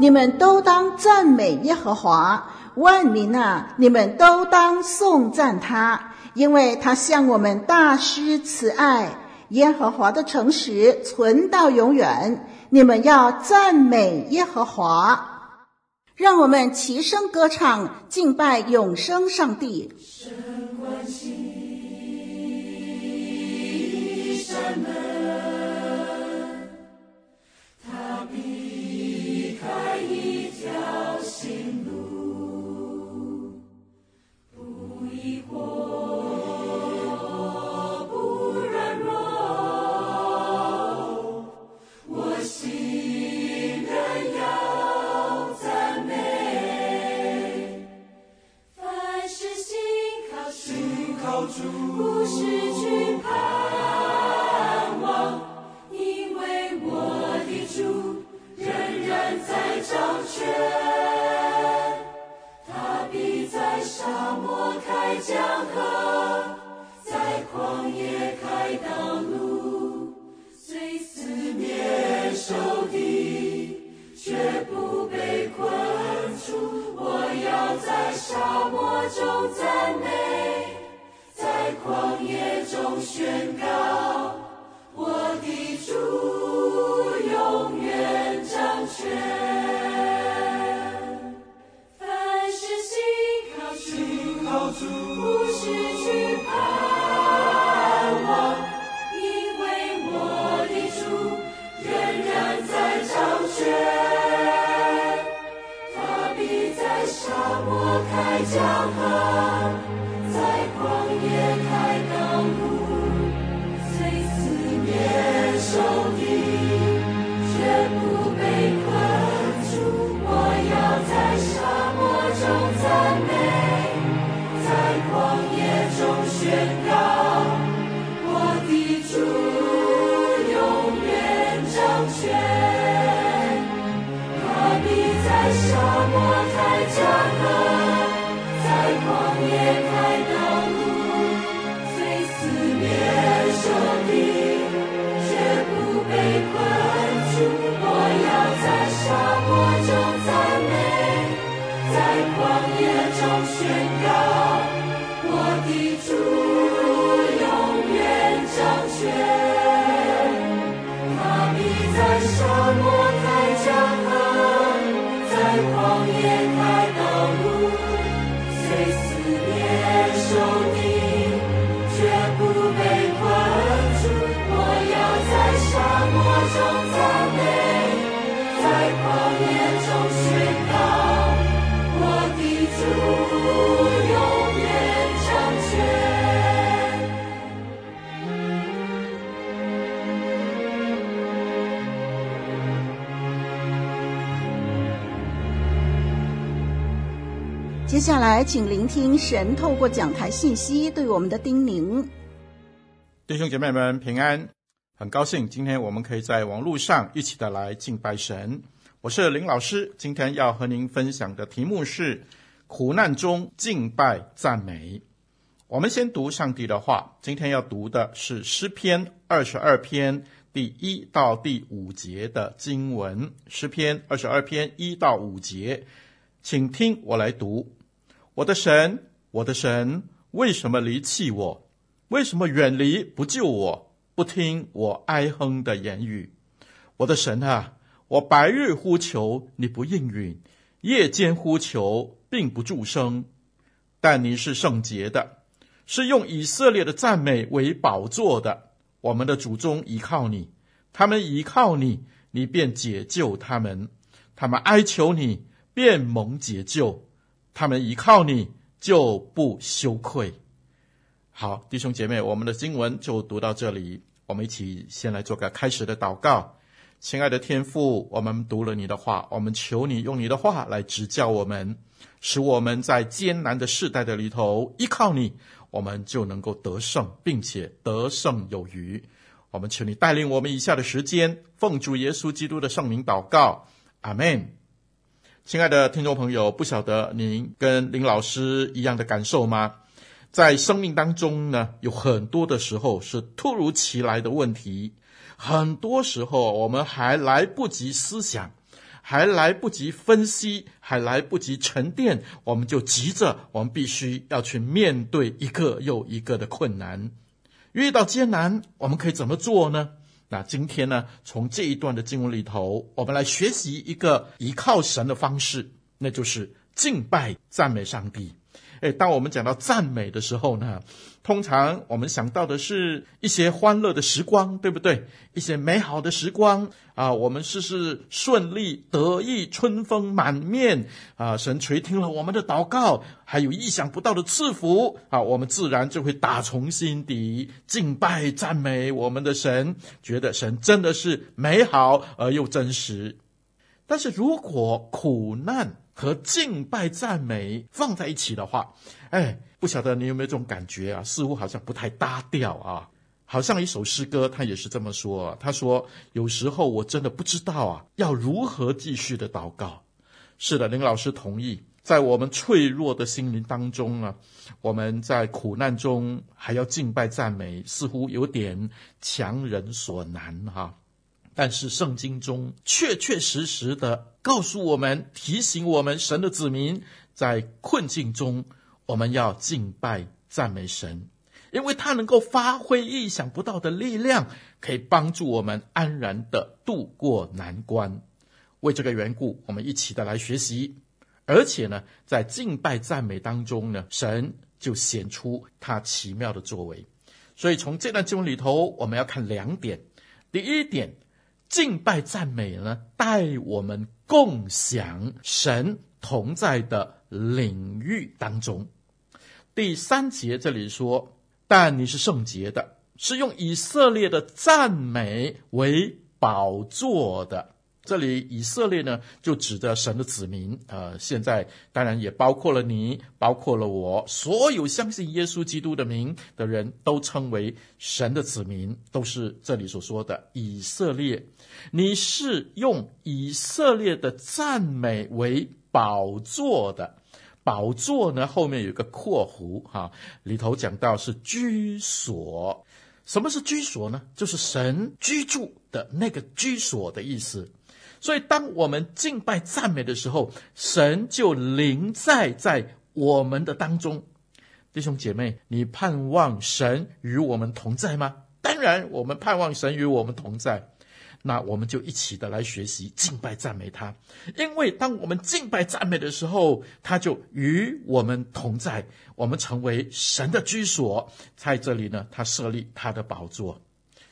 你们都当赞美耶和华；万民啊，你们都当颂赞他，因为他向我们大施慈爱。耶和华的诚实存到永远，你们要赞美耶和华。让我们齐声歌唱，敬拜永生上帝。I know. 绝不被困住我要在沙漠中赞美在旷野中宣告江河接下来，请聆听神透过讲台信息对我们的叮咛。弟兄姐妹们平安，很高兴今天我们可以在网络上一起的来敬拜神。我是林老师，今天要和您分享的题目是苦难中敬拜赞美。我们先读上帝的话，今天要读的是诗篇二十二篇第一到第五节的经文。诗篇二十二篇一到五节，请听我来读。我的神，我的神，为什么离弃我？为什么远离不救我？不听我哀哼的言语？我的神啊，我白日呼求，你不应允；夜间呼求，并不助声。但你是圣洁的，是用以色列的赞美为宝座的。我们的祖宗倚靠你，他们倚靠你，你便解救他们；他们哀求你，便蒙解救。他们依靠你，就不羞愧。好，弟兄姐妹，我们的经文就读到这里。我们一起先来做个开始的祷告。亲爱的天父，我们读了你的话，我们求你用你的话来指教我们，使我们在艰难的世代的里头依靠你，我们就能够得胜，并且得胜有余。我们求你带领我们以下的时间，奉主耶稣基督的圣名祷告，阿门。亲爱的听众朋友，不晓得您跟林老师一样的感受吗？在生命当中呢，有很多的时候是突如其来的问题，很多时候我们还来不及思想，还来不及分析，还来不及沉淀，我们就急着，我们必须要去面对一个又一个的困难。遇到艰难，我们可以怎么做呢？那今天呢，从这一段的经文里头，我们来学习一个依靠神的方式，那就是敬拜赞美上帝。诶，当我们讲到赞美的时候呢，通常我们想到的是一些欢乐的时光，对不对？一些美好的时光啊，我们事事顺利、得意、春风满面啊，神垂听了我们的祷告，还有意想不到的赐福啊，我们自然就会打从心底敬拜赞美我们的神，觉得神真的是美好而又真实。但是如果苦难，和敬拜赞美放在一起的话，哎，不晓得你有没有这种感觉啊？似乎好像不太搭调啊。好像一首诗歌，他也是这么说。他说：“有时候我真的不知道啊，要如何继续的祷告。”是的，林老师同意，在我们脆弱的心灵当中啊，我们在苦难中还要敬拜赞美，似乎有点强人所难哈、但是圣经中确确实实的告诉我们，提醒我们，神的子民在困境中，我们要敬拜赞美神，因为他能够发挥意想不到的力量，可以帮助我们安然的度过难关。为这个缘故，我们一起的来学习，而且呢，在敬拜赞美当中呢，神就显出他奇妙的作为。所以从这段经文里头，我们要看两点，第一点。敬拜赞美呢，带我们共享神同在的领域当中。第三节这里说：“但你是圣洁的，是用以色列的赞美为宝座的。”这里以色列呢，就指着神的子民，呃，现在当然也包括了你，包括了我，所有相信耶稣基督的名的人都称为神的子民，都是这里所说的以色列。你是用以色列的赞美为宝座的，宝座呢，后面有个括弧哈，里头讲到是居所。什么是居所呢？就是神居住的那个居所的意思。所以，当我们敬拜赞美的时候，神就临在在我们的当中。弟兄姐妹，你盼望神与我们同在吗？当然，我们盼望神与我们同在。那我们就一起的来学习敬拜赞美他，因为当我们敬拜赞美的时候，他就与我们同在，我们成为神的居所。在这里呢，他设立他的宝座。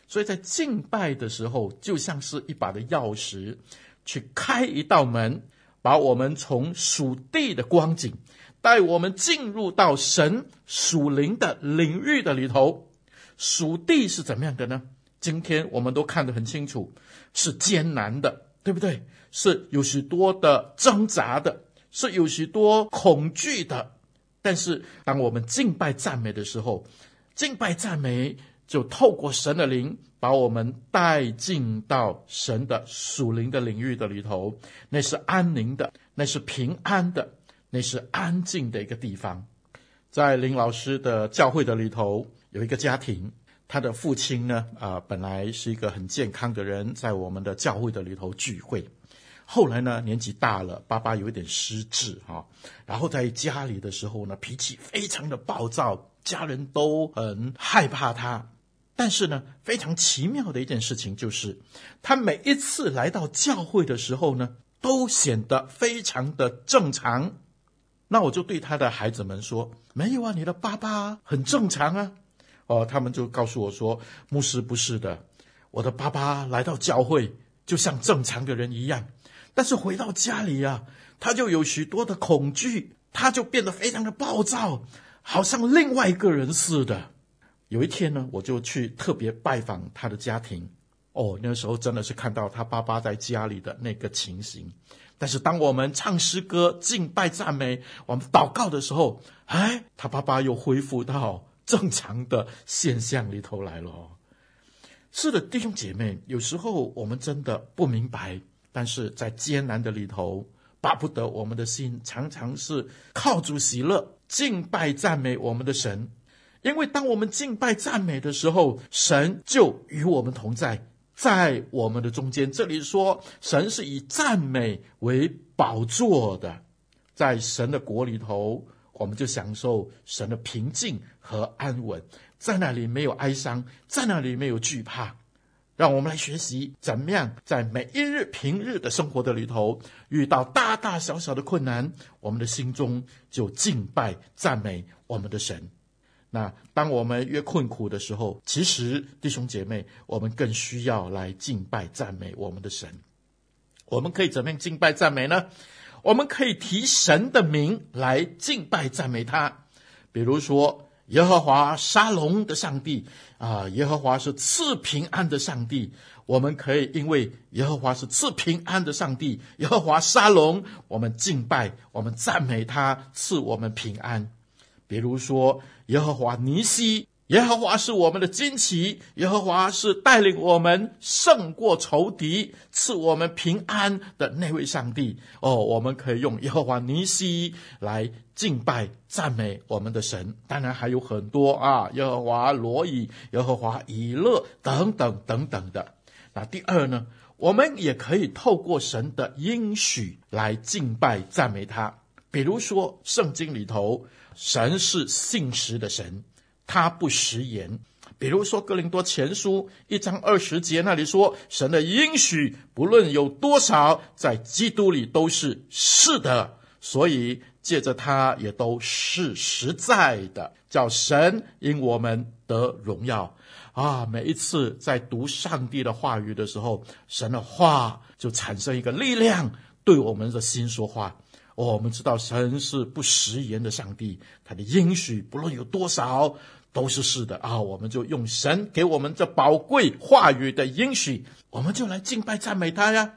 所以在敬拜的时候，就像是一把的钥匙，去开一道门，把我们从属地的光景，带我们进入到神属灵的领域的里头。属地是怎么样的呢？今天我们都看得很清楚，是艰难的，对不对？是有许多的挣扎的，是有许多恐惧的。但是当我们敬拜赞美的时候，敬拜赞美。就透过神的灵，把我们带进到神的属灵的领域的里头，那是安宁的，那是平安的，那是安静的一个地方。在林老师的教会的里头，有一个家庭，他的父亲呢，啊、本来是一个很健康的人，在我们的教会的里头聚会，后来呢，年纪大了，爸爸有一点失智哈，然后在家里的时候呢，脾气非常的暴躁，家人都很害怕他。但是呢，非常奇妙的一件事情就是，他每一次来到教会的时候呢，都显得非常的正常。那我就对他的孩子们说：“没有啊，你的爸爸很正常啊。”哦，他们就告诉我说：“牧师不是的，我的爸爸来到教会就像正常的人一样，但是回到家里啊，他就有许多的恐惧，他就变得非常的暴躁，好像另外一个人似的。”有一天呢，我就去特别拜访他的家庭。哦，那时候真的是看到他爸爸在家里的那个情形。但是当我们唱诗歌、敬拜、赞美、我们祷告的时候，哎，他爸爸又恢复到正常的现象里头来了。是的，弟兄姐妹，有时候我们真的不明白，但是在艰难的里头，巴不得我们的心常常是靠主喜乐、敬拜、赞美我们的神。因为当我们敬拜赞美的时候，神就与我们同在，在我们的中间。这里说，神是以赞美为宝座的，在神的国里头，我们就享受神的平静和安稳，在那里没有哀伤，在那里没有惧怕。让我们来学习怎么样在每一日平日的生活的里头，遇到大大小小的困难，我们的心中就敬拜赞美我们的神。那当我们越困苦的时候，其实弟兄姐妹，我们更需要来敬拜赞美我们的神。我们可以怎么样敬拜赞美呢？我们可以提神的名来敬拜赞美他，比如说耶和华沙龙的上帝啊，耶和华是赐平安的上帝。我们可以因为耶和华是赐平安的上帝，耶和华沙龙，我们敬拜，我们赞美他，赐我们平安。比如说，耶和华尼西，耶和华是我们的旌旗，耶和华是带领我们胜过仇敌、赐我们平安的那位上帝。哦，我们可以用耶和华尼西来敬拜赞美我们的神。当然还有很多啊，耶和华罗以，耶和华以勒等等等等的。那第二呢，我们也可以透过神的应许来敬拜赞美他。比如说，圣经里头。神是信实的神，他不食言。比如说《哥林多前书》一章二十节那里说，神的应许不论有多少，在基督里都是是的，所以借着他也都是实在的，叫神因我们得荣耀啊！每一次在读上帝的话语的时候，神的话就产生一个力量，对我们的心说话。哦，我们知道神是不食言的上帝，他的应许不论有多少都是是的啊！我们就用神给我们这宝贵话语的应许，我们就来敬拜赞美他呀。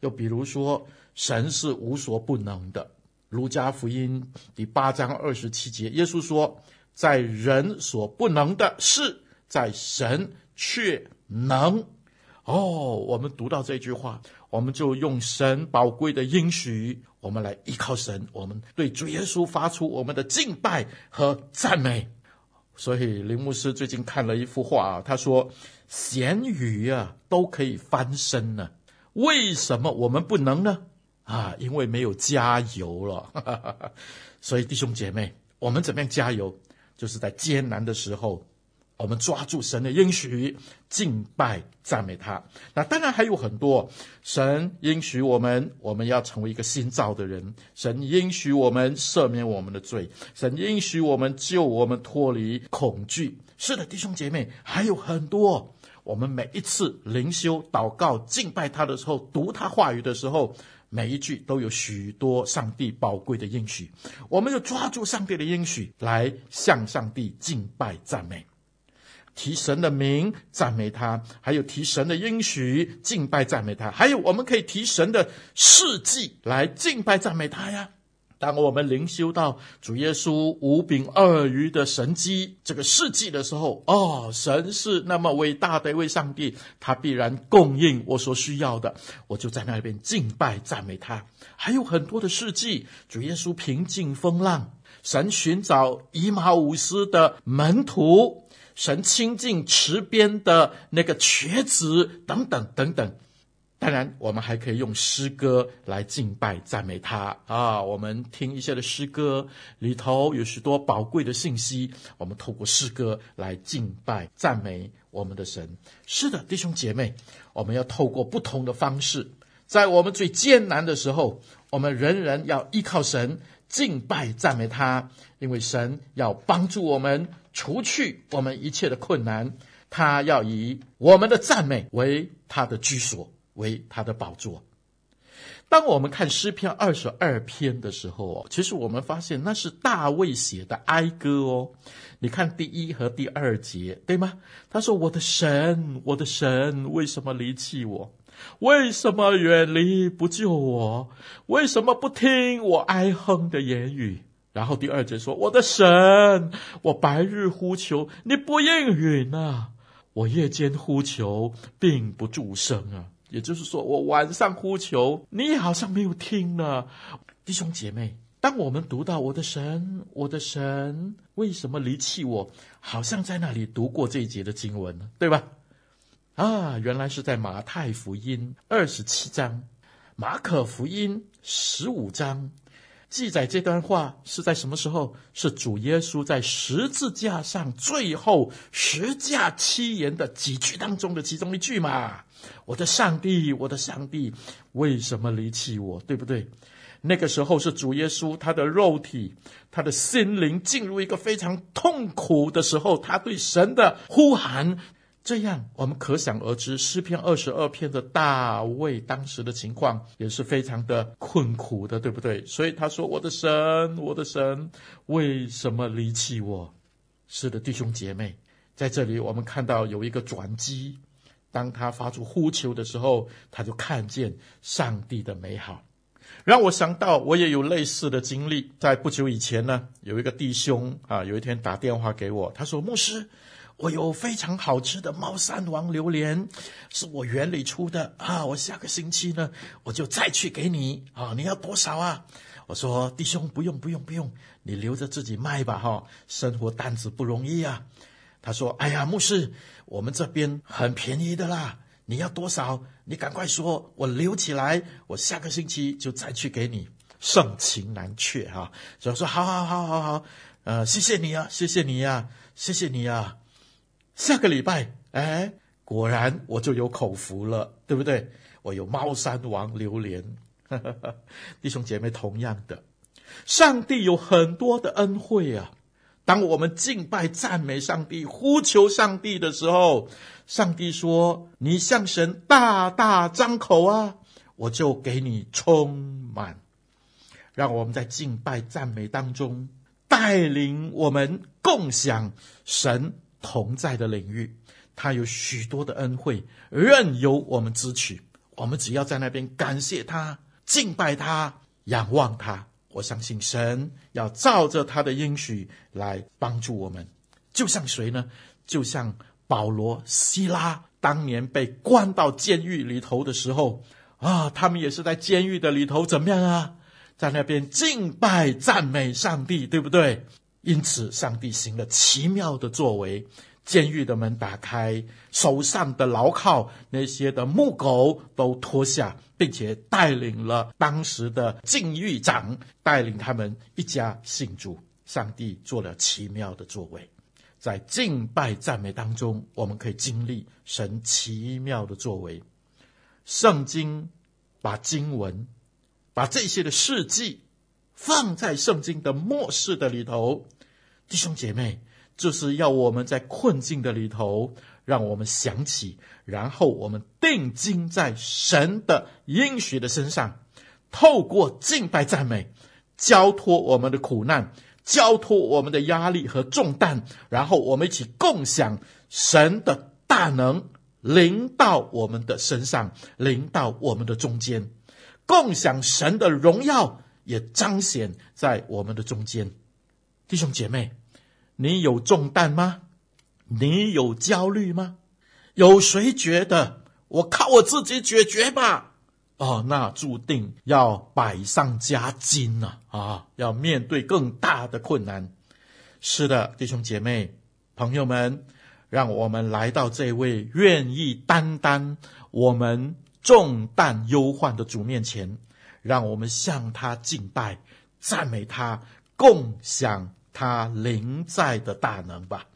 又比如说，神是无所不能的，《路加福音》第八章二十七节，耶稣说：“在人所不能的事，在神却能。”哦，我们读到这句话，我们就用神宝贵的应许。我们来依靠神，我们对主耶稣发出我们的敬拜和赞美。所以林牧师最近看了一幅画啊，他说：“咸鱼啊都可以翻身呢，为什么我们不能呢？啊，因为没有加油了。所以弟兄姐妹，我们怎么样加油？就是在艰难的时候。”我们抓住神的应许，敬拜赞美他。那当然还有很多，神应许我们，我们要成为一个新造的人。神应许我们赦免我们的罪，神应许我们救我们脱离恐惧。是的，弟兄姐妹，还有很多。我们每一次灵修、祷告、敬拜他的时候，读他话语的时候，每一句都有许多上帝宝贵的应许。我们就抓住上帝的应许，来向上帝敬拜赞美。提神的名赞美他，还有提神的应许敬拜赞美他，还有我们可以提神的事迹来敬拜赞美他呀。当我们灵修到主耶稣五饼二鱼的神迹这个事迹的时候，哦，神是那么伟大的一位上帝，他必然供应我所需要的，我就在那边敬拜赞美他。还有很多的事迹，主耶稣平静风浪，神寻找以马五斯的门徒。神亲近池边的那个瘸子，等等等等。当然，我们还可以用诗歌来敬拜赞美他啊！我们听一些的诗歌里头有许多宝贵的信息，我们透过诗歌来敬拜赞美我们的神。是的，弟兄姐妹，我们要透过不同的方式，在我们最艰难的时候，我们仍然要依靠神，敬拜赞美他，因为神要帮助我们。除去我们一切的困难，他要以我们的赞美为他的居所，为他的宝座。当我们看诗篇二十二篇的时候哦，其实我们发现那是大卫写的哀歌哦。你看第一和第二节，对吗？他说：“我的神，我的神，为什么离弃我？为什么远离不救我？为什么不听我哀哼的言语？”然后第二节说：“我的神，我白日呼求，你不应允啊！我夜间呼求，并不住声啊。”也就是说，我晚上呼求，你好像没有听呢。弟兄姐妹，当我们读到“我的神，我的神，为什么离弃我”，好像在那里读过这一节的经文，对吧？啊，原来是在马太福音二十七章、马可福音十五章。记载这段话是在什么时候？是主耶稣在十字架上最后十架七言的几句当中的其中一句嘛？我的上帝，我的上帝，为什么离弃我？对不对？那个时候是主耶稣他的肉体、他的心灵进入一个非常痛苦的时候，他对神的呼喊。这样，我们可想而知，诗篇二十二篇的大卫当时的情况也是非常的困苦的，对不对？所以他说：“我的神，我的神，为什么离弃我？”是的，弟兄姐妹，在这里我们看到有一个转机。当他发出呼求的时候，他就看见上帝的美好，让我想到我也有类似的经历。在不久以前呢，有一个弟兄啊，有一天打电话给我，他说：“牧师。”我有非常好吃的猫山王榴莲，是我园里出的啊！我下个星期呢，我就再去给你啊！你要多少啊？我说弟兄，不用不用不用，你留着自己卖吧哈！生活担子不容易啊。他说：哎呀，牧师，我们这边很便宜的啦，你要多少？你赶快说，我留起来，我下个星期就再去给你。盛情难却哈！所以说好好好好好，呃，谢谢你啊，谢谢你呀，谢谢你呀。下个礼拜，哎，果然我就有口福了，对不对？我有猫山王榴莲，弟兄姐妹，同样的，上帝有很多的恩惠啊。当我们敬拜、赞美上帝、呼求上帝的时候，上帝说：“你向神大大张口啊，我就给你充满。”让我们在敬拜、赞美当中，带领我们共享神。同在的领域，他有许多的恩惠，任由我们支取。我们只要在那边感谢他、敬拜他、仰望他。我相信神要照着他的应许来帮助我们。就像谁呢？就像保罗、西拉当年被关到监狱里头的时候啊，他们也是在监狱的里头怎么样啊？在那边敬拜、赞美上帝，对不对？因此，上帝行了奇妙的作为，监狱的门打开，手上的牢铐那些的木狗都脱下，并且带领了当时的禁狱长，带领他们一家信主。上帝做了奇妙的作为，在敬拜赞美当中，我们可以经历神奇妙的作为。圣经把经文，把这些的事迹。放在圣经的末世的里头，弟兄姐妹，就是要我们在困境的里头，让我们想起，然后我们定睛在神的应许的身上，透过敬拜赞美，交托我们的苦难，交托我们的压力和重担，然后我们一起共享神的大能临到我们的身上，临到我们的中间，共享神的荣耀。也彰显在我们的中间，弟兄姐妹，你有重担吗？你有焦虑吗？有谁觉得我靠我自己解决吧？哦，那注定要百上加斤呐，啊！要面对更大的困难。是的，弟兄姐妹、朋友们，让我们来到这位愿意担当我们重担忧患的主面前。让我们向他敬拜、赞美他，共享他临在的大能吧。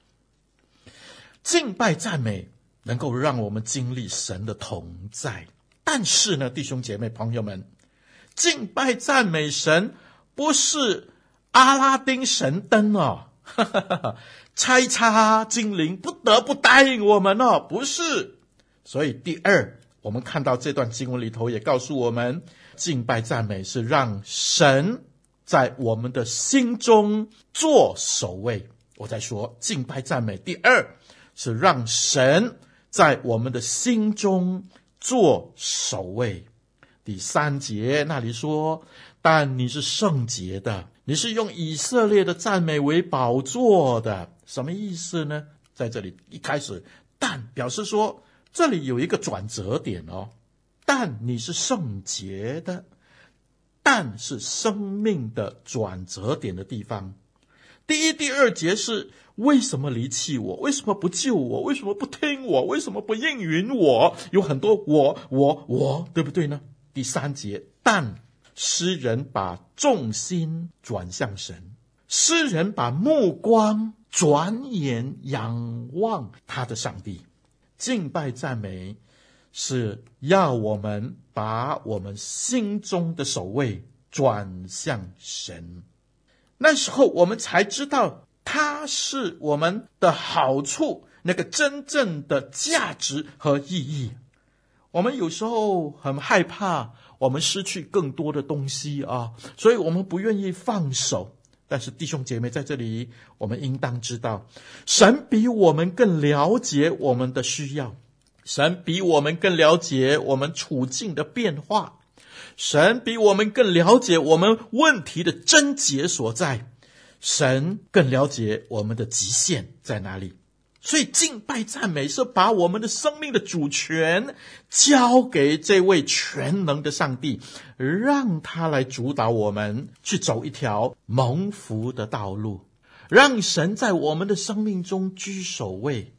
敬拜赞美能够让我们经历神的同在，但是呢，弟兄姐妹朋友们，敬拜赞美神不是阿拉丁神灯哦，哈哈哈，精灵不得不答应我们哦，不是。所以第二。我们看到这段经文里头也告诉我们，敬拜赞美是让神在我们的心中做首位。我在说敬拜赞美，第二是让神在我们的心中做首位。第三节那里说，但你是圣洁的，你是用以色列的赞美为宝座的，什么意思呢？在这里一开始，但表示说这里有一个转折点哦。但你是圣洁的，但是生命的转折点的地方。第一、第二节是为什么离弃我？为什么不救我？为什么不听我？为什么不应允我？有很多我、我、我，对不对呢？第三节，但诗人把重心转向神，诗人把目光转眼仰望他的上帝，敬拜赞美是要我们把我们心中的首位转向神。那时候我们才知道，他是我们的好处，那个真正的价值和意义。我们有时候很害怕，我们失去更多的东西啊，所以我们不愿意放手。但是弟兄姐妹在这里，我们应当知道，神比我们更了解我们的需要，神比我们更了解我们处境的变化，神比我们更了解我们问题的症结所在，神更了解我们的极限在哪里。所以敬拜赞美是把我们的生命的主权交给这位全能的上帝，让他来主导我们去走一条蒙福的道路，让神在我们的生命中居首位。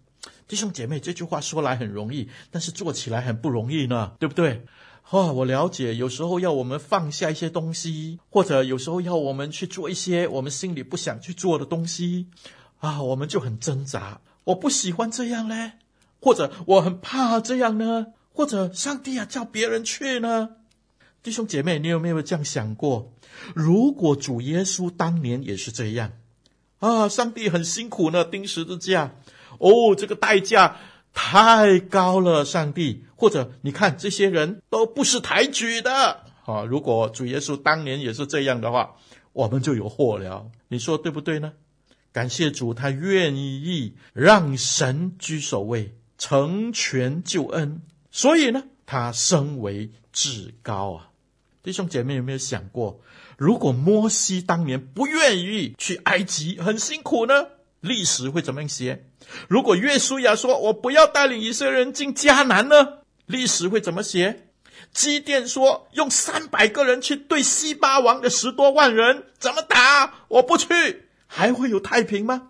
弟兄姐妹，这句话说来很容易，但是做起来很不容易呢，对不对？哦，我了解，有时候要我们放下一些东西，或者有时候要我们去做一些我们心里不想去做的东西，啊，我们就很挣扎。我不喜欢这样嘞，或者我很怕这样呢，或者上帝啊，叫别人去呢。弟兄姐妹，你有没有这样想过？如果主耶稣当年也是这样啊，上帝很辛苦呢，钉十字架，哦，这个代价太高了，上帝。或者你看这些人都不识抬举的啊，如果主耶稣当年也是这样的话，我们就有祸了。你说对不对呢？感谢主，他愿意让神居首位，成全救恩。所以呢，他升为至高啊！弟兄姐妹有没有想过，如果摩西当年不愿意去埃及，很辛苦呢？历史会怎么样写？如果约书亚说：“我不要带领以色列人进迦南呢？”历史会怎么写？基甸说：“用三百个人去对西巴王的十多万人，怎么打？我不去。”还会有太平吗？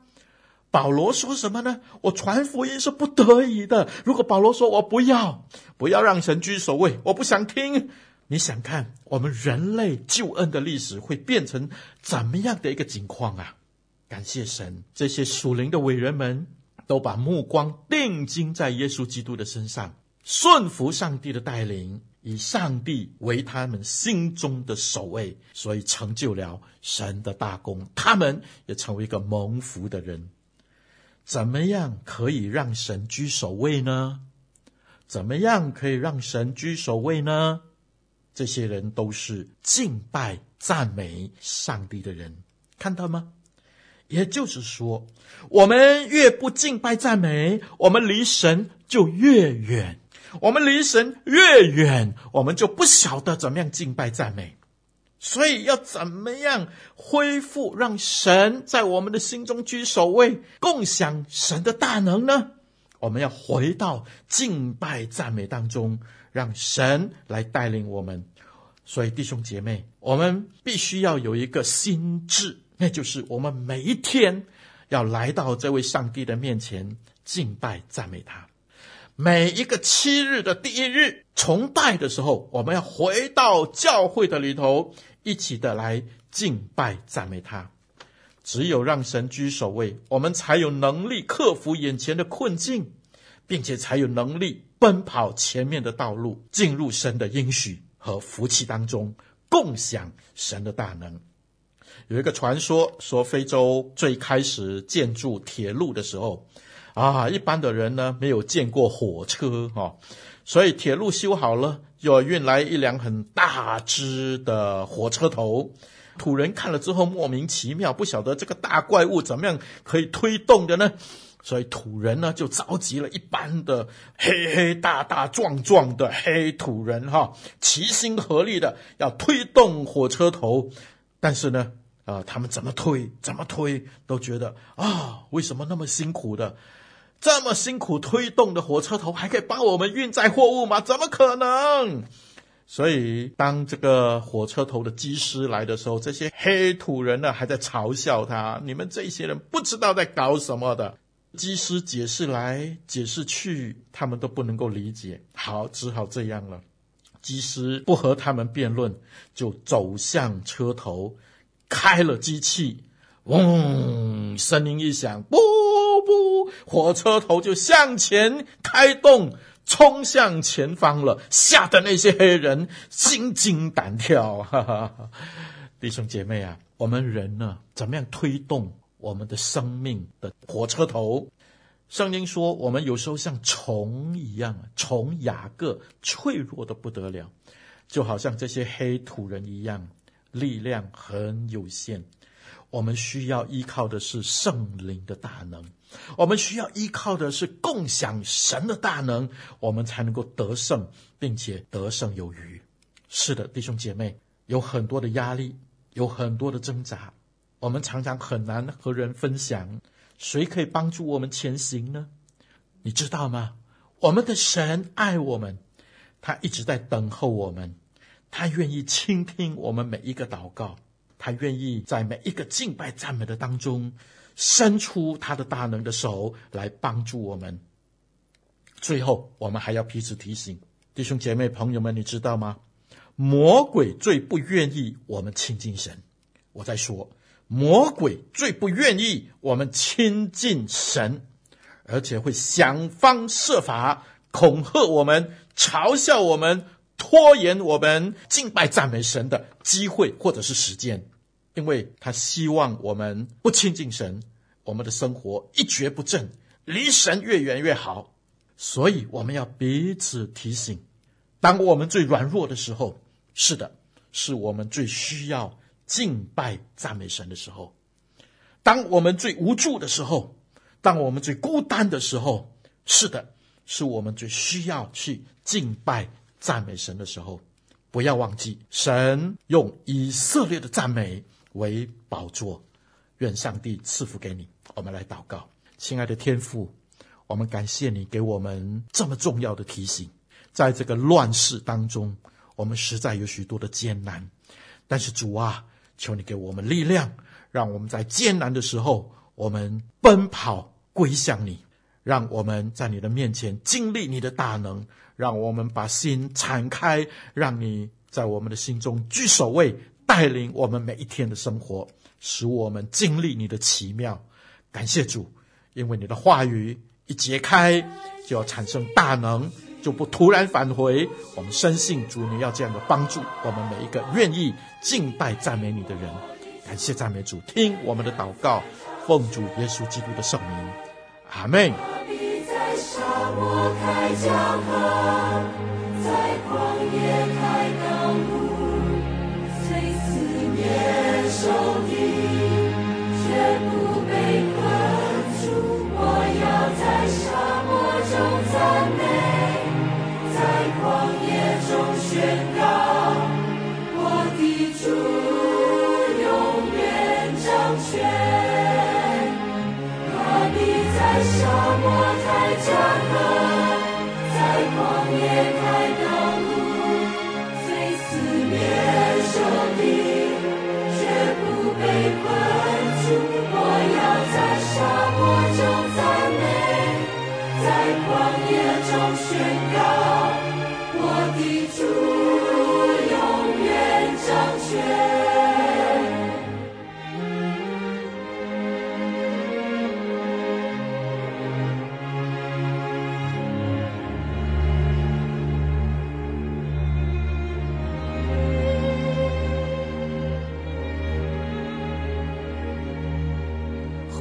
保罗说什么呢？我传福音是不得已的。如果保罗说我不要，不要让神居首位，我不想听。你想看我们人类救恩的历史会变成怎么样的一个景况啊？感谢神，这些属灵的伟人们都把目光定睛在耶稣基督的身上，顺服上帝的带领。以上帝为他们心中的首位，所以成就了神的大功。他们也成为一个蒙福的人。怎么样可以让神居首位呢？怎么样可以让神居首位呢？这些人都是敬拜赞美上帝的人，看到吗？也就是说，我们越不敬拜赞美，我们离神就越远。我们离神越远，我们就不晓得怎么样敬拜赞美。所以要怎么样恢复，让神在我们的心中居首位，共享神的大能呢？我们要回到敬拜赞美当中，让神来带领我们。所以弟兄姐妹，我们必须要有一个心智，那就是我们每一天要来到这位上帝的面前敬拜赞美他。每一个七日的第一日崇拜的时候，我们要回到教会的里头，一起的来敬拜赞美他。只有让神居首位，我们才有能力克服眼前的困境，并且才有能力奔跑前面的道路，进入神的应许和福气当中，共享神的大能。有一个传说说，非洲最开始建筑铁路的时候。啊，一般的人呢没有见过火车哦，所以铁路修好了，要运来一辆很大只的火车头。土人看了之后莫名其妙，不晓得这个大怪物怎么样可以推动的呢？所以土人呢就召集了一般的黑黑大大壮壮的黑土人哈，齐心合力的要推动火车头。但是呢，啊、他们怎么推怎么推都觉得啊，为什么那么辛苦的，这么辛苦推动的火车头还可以帮我们运载货物吗？怎么可能？所以，当这个火车头的机师来的时候，这些黑土人呢还在嘲笑他：“你们这些人不知道在搞什么的。”机师解释来解释去，他们都不能够理解。好，只好这样了。机师不和他们辩论，就走向车头，开了机器，嗡，声音一响，不不，火车头就向前开动。冲向前方了，吓得那些黑人心惊胆跳。哈哈哈，弟兄姐妹啊，我们人呢，怎么样推动我们的生命的火车头？圣经说，我们有时候像虫一样，虫雅各脆弱的不得了，就好像这些黑土人一样，力量很有限。我们需要依靠的是圣灵的大能，我们需要依靠的是共享神的大能，我们才能够得胜，并且得胜有余。是的，弟兄姐妹，有很多的压力，有很多的挣扎，我们常常很难和人分享。谁可以帮助我们前行呢？你知道吗？我们的神爱我们，他一直在等候我们，他愿意倾听我们每一个祷告。他愿意在每一个敬拜赞美的当中，伸出他的大能的手来帮助我们。最后，我们还要彼此提醒，弟兄姐妹朋友们，你知道吗？魔鬼最不愿意我们亲近神。我在说，魔鬼最不愿意我们亲近神，而且会想方设法恐吓我们，嘲笑我们。拖延我们敬拜赞美神的机会或者是时间，因为他希望我们不亲近神，我们的生活一蹶不振，离神越远越好。所以我们要彼此提醒，当我们最软弱的时候，是的，是我们最需要敬拜赞美神的时候；当我们最无助的时候，当我们最孤单的时候，是的，是我们最需要去敬拜。赞美神的时候，不要忘记，神用以色列的赞美为宝座。愿上帝赐福给你。我们来祷告，亲爱的天父，我们感谢你给我们这么重要的提醒。在这个乱世当中，我们实在有许多的艰难，但是主啊，求你给我们力量，让我们在艰难的时候，我们奔跑归向你，让我们在你的面前经历你的大能。让我们把心敞开，让你在我们的心中居首位，带领我们每一天的生活，使我们经历你的奇妙。感谢主，因为你的话语一揭开，就要产生大能，就不突然返回。我们深信主，你要这样的帮助我们每一个愿意敬拜赞美你的人。感谢赞美主，听我们的祷告，奉主耶稣基督的圣名，阿门。开江河，